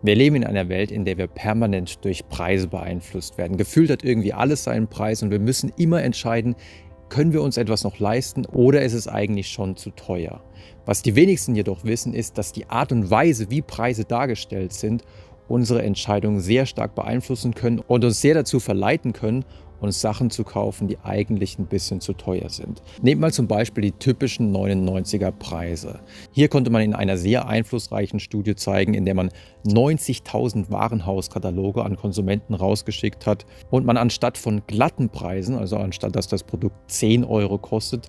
Wir leben in einer Welt, in der wir permanent durch Preise beeinflusst werden. Gefühlt hat irgendwie alles seinen Preis und wir müssen immer entscheiden, können wir uns etwas noch leisten oder ist es eigentlich schon zu teuer? Was die wenigsten jedoch wissen, ist, dass die Art und Weise, wie Preise dargestellt sind, unsere Entscheidungen sehr stark beeinflussen können und uns sehr dazu verleiten können, uns Sachen zu kaufen, die eigentlich ein bisschen zu teuer sind. Nehmt mal zum Beispiel die typischen 99er Preise. Hier konnte man in einer sehr einflussreichen Studie zeigen, in der man 90.000 Warenhauskataloge an Konsumenten rausgeschickt hat und man anstatt von glatten Preisen, also anstatt dass das Produkt 10 Euro kostet,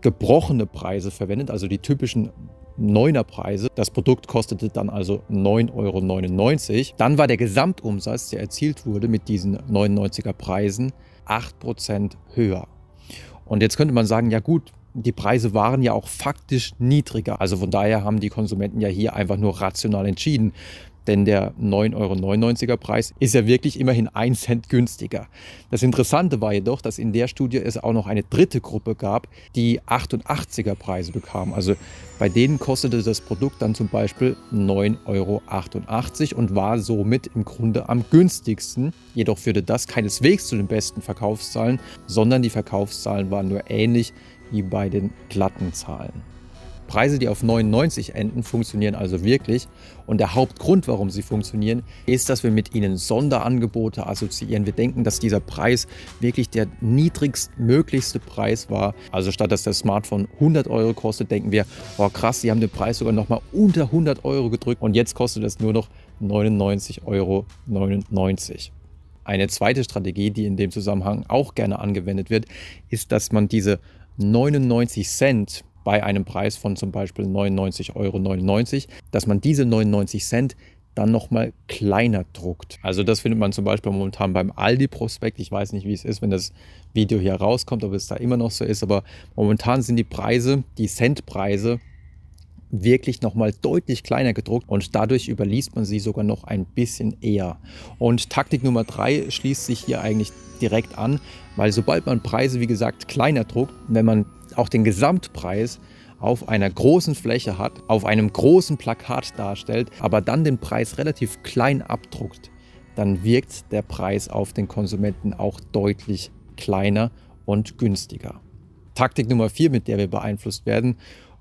gebrochene Preise verwendet, also die typischen Neunerpreise. Das Produkt kostete dann also 9,99 Euro. Dann war der Gesamtumsatz, der erzielt wurde mit diesen 99er Preisen, 8% höher. Und jetzt könnte man sagen, ja gut, die Preise waren ja auch faktisch niedriger. Also von daher haben die Konsumenten ja hier einfach nur rational entschieden denn der 9,99 Euro Preis ist ja wirklich immerhin 1 Cent günstiger. Das Interessante war jedoch, dass in der Studie es auch noch eine dritte Gruppe gab, die 88er Preise bekam. Also bei denen kostete das Produkt dann zum Beispiel 9,88 Euro und war somit im Grunde am günstigsten. Jedoch führte das keineswegs zu den besten Verkaufszahlen, sondern die Verkaufszahlen waren nur ähnlich wie bei den glatten Zahlen. Preise, die auf 99 enden, funktionieren also wirklich. Und der Hauptgrund, warum sie funktionieren, ist, dass wir mit ihnen Sonderangebote assoziieren. Wir denken, dass dieser Preis wirklich der niedrigstmöglichste Preis war. Also statt dass das Smartphone 100 Euro kostet, denken wir, oh krass, sie haben den Preis sogar noch mal unter 100 Euro gedrückt und jetzt kostet es nur noch 99,99 Euro. Eine zweite Strategie, die in dem Zusammenhang auch gerne angewendet wird, ist, dass man diese 99 Cent bei einem Preis von zum Beispiel 99,99 Euro, dass man diese 99 Cent dann nochmal kleiner druckt. Also das findet man zum Beispiel momentan beim Aldi-Prospekt. Ich weiß nicht, wie es ist, wenn das Video hier rauskommt, ob es da immer noch so ist, aber momentan sind die Preise, die Centpreise, wirklich nochmal deutlich kleiner gedruckt und dadurch überliest man sie sogar noch ein bisschen eher. Und Taktik Nummer drei schließt sich hier eigentlich direkt an, weil sobald man Preise, wie gesagt, kleiner druckt, wenn man auch den Gesamtpreis auf einer großen Fläche hat, auf einem großen Plakat darstellt, aber dann den Preis relativ klein abdruckt, dann wirkt der Preis auf den Konsumenten auch deutlich kleiner und günstiger. Taktik Nummer vier, mit der wir beeinflusst werden,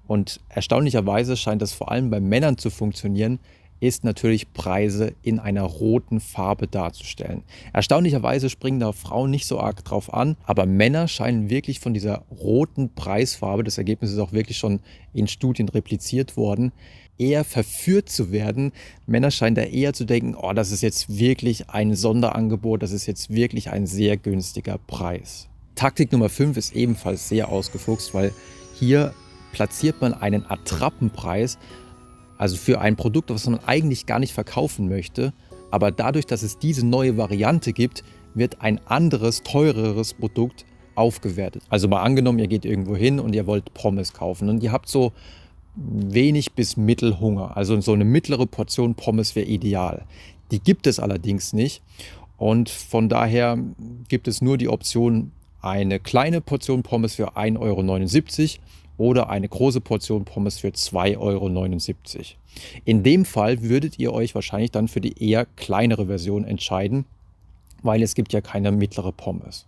und erstaunlicherweise scheint das vor allem bei Männern zu funktionieren, ist natürlich Preise in einer roten Farbe darzustellen. Erstaunlicherweise springen da Frauen nicht so arg drauf an, aber Männer scheinen wirklich von dieser roten Preisfarbe, das Ergebnis ist auch wirklich schon in Studien repliziert worden, eher verführt zu werden. Männer scheinen da eher zu denken, oh, das ist jetzt wirklich ein Sonderangebot, das ist jetzt wirklich ein sehr günstiger Preis. Taktik Nummer 5 ist ebenfalls sehr ausgefuchst, weil hier platziert man einen Attrappenpreis, also für ein Produkt, was man eigentlich gar nicht verkaufen möchte. Aber dadurch, dass es diese neue Variante gibt, wird ein anderes, teureres Produkt aufgewertet. Also mal angenommen, ihr geht irgendwo hin und ihr wollt Pommes kaufen und ihr habt so wenig bis Mittelhunger. Also so eine mittlere Portion Pommes wäre ideal. Die gibt es allerdings nicht. Und von daher gibt es nur die Option, eine kleine Portion Pommes für 1,79 Euro oder eine große Portion Pommes für 2,79 Euro. In dem Fall würdet ihr euch wahrscheinlich dann für die eher kleinere Version entscheiden, weil es gibt ja keine mittlere Pommes.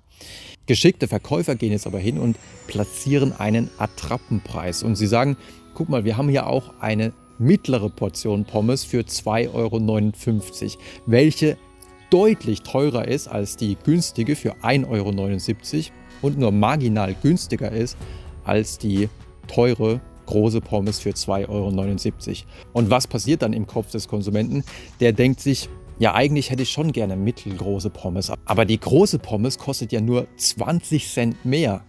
Geschickte Verkäufer gehen jetzt aber hin und platzieren einen Attrappenpreis und sie sagen, guck mal, wir haben hier auch eine mittlere Portion Pommes für 2,59 Euro, welche deutlich teurer ist als die günstige für 1,79 Euro und nur marginal günstiger ist als die teure große Pommes für 2,79 Euro. Und was passiert dann im Kopf des Konsumenten? Der denkt sich, ja, eigentlich hätte ich schon gerne mittelgroße Pommes, aber die große Pommes kostet ja nur 20 Cent mehr.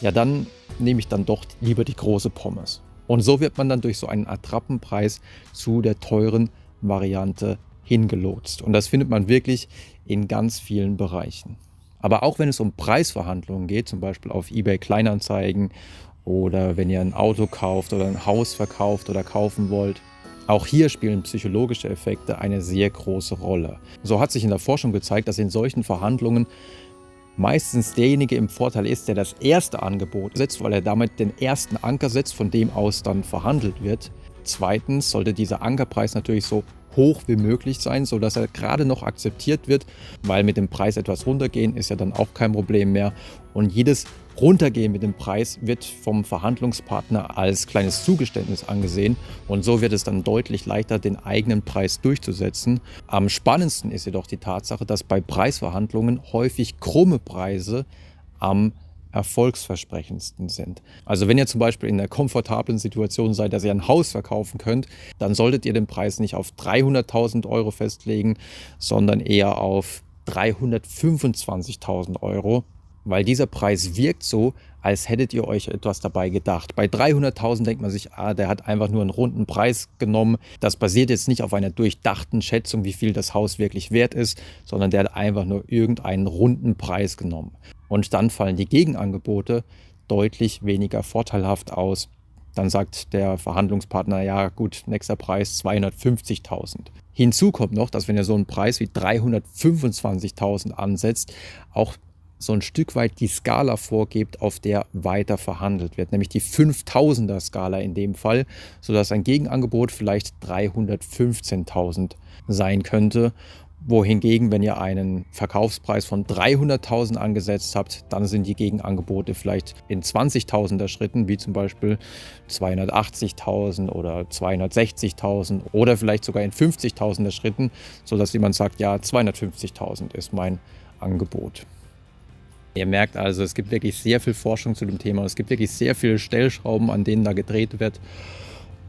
Ja, dann nehme ich dann doch lieber die große Pommes. Und so wird man dann durch so einen Attrappenpreis zu der teuren Variante hingelotst. Und das findet man wirklich in ganz vielen Bereichen. Aber auch wenn es um Preisverhandlungen geht, zum Beispiel auf eBay Kleinanzeigen oder wenn ihr ein Auto kauft oder ein Haus verkauft oder kaufen wollt, auch hier spielen psychologische Effekte eine sehr große Rolle. So hat sich in der Forschung gezeigt, dass in solchen Verhandlungen meistens derjenige im Vorteil ist, der das erste Angebot setzt, weil er damit den ersten Anker setzt, von dem aus dann verhandelt wird. Zweitens sollte dieser Ankerpreis natürlich so hoch wie möglich sein, sodass er gerade noch akzeptiert wird, weil mit dem Preis etwas runtergehen ist ja dann auch kein Problem mehr. Und jedes Runtergehen mit dem Preis wird vom Verhandlungspartner als kleines Zugeständnis angesehen und so wird es dann deutlich leichter, den eigenen Preis durchzusetzen. Am spannendsten ist jedoch die Tatsache, dass bei Preisverhandlungen häufig krumme Preise am erfolgsversprechendsten sind. Also wenn ihr zum Beispiel in der komfortablen Situation seid, dass ihr ein Haus verkaufen könnt, dann solltet ihr den Preis nicht auf 300.000 Euro festlegen, sondern eher auf 325.000 Euro, weil dieser Preis wirkt so, als hättet ihr euch etwas dabei gedacht. Bei 300.000 denkt man sich, ah, der hat einfach nur einen runden Preis genommen. Das basiert jetzt nicht auf einer durchdachten Schätzung, wie viel das Haus wirklich wert ist, sondern der hat einfach nur irgendeinen runden Preis genommen. Und dann fallen die Gegenangebote deutlich weniger vorteilhaft aus. Dann sagt der Verhandlungspartner, ja gut, nächster Preis 250.000. Hinzu kommt noch, dass wenn er so einen Preis wie 325.000 ansetzt, auch so ein Stück weit die Skala vorgibt, auf der weiter verhandelt wird, nämlich die 5000er Skala in dem Fall, sodass ein Gegenangebot vielleicht 315.000 sein könnte wohingegen, wenn ihr einen Verkaufspreis von 300.000 angesetzt habt, dann sind die Gegenangebote vielleicht in 20.000er Schritten, wie zum Beispiel 280.000 oder 260.000 oder vielleicht sogar in 50.000er Schritten, sodass jemand sagt, ja, 250.000 ist mein Angebot. Ihr merkt also, es gibt wirklich sehr viel Forschung zu dem Thema. Es gibt wirklich sehr viele Stellschrauben, an denen da gedreht wird.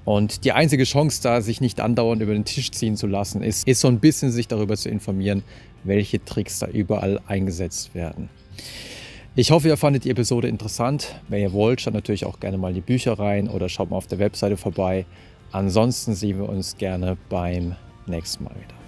Und die einzige Chance da, sich nicht andauernd über den Tisch ziehen zu lassen, ist, ist so ein bisschen sich darüber zu informieren, welche Tricks da überall eingesetzt werden. Ich hoffe, ihr fandet die Episode interessant. Wenn ihr wollt, schaut natürlich auch gerne mal die Bücher rein oder schaut mal auf der Webseite vorbei. Ansonsten sehen wir uns gerne beim nächsten Mal wieder.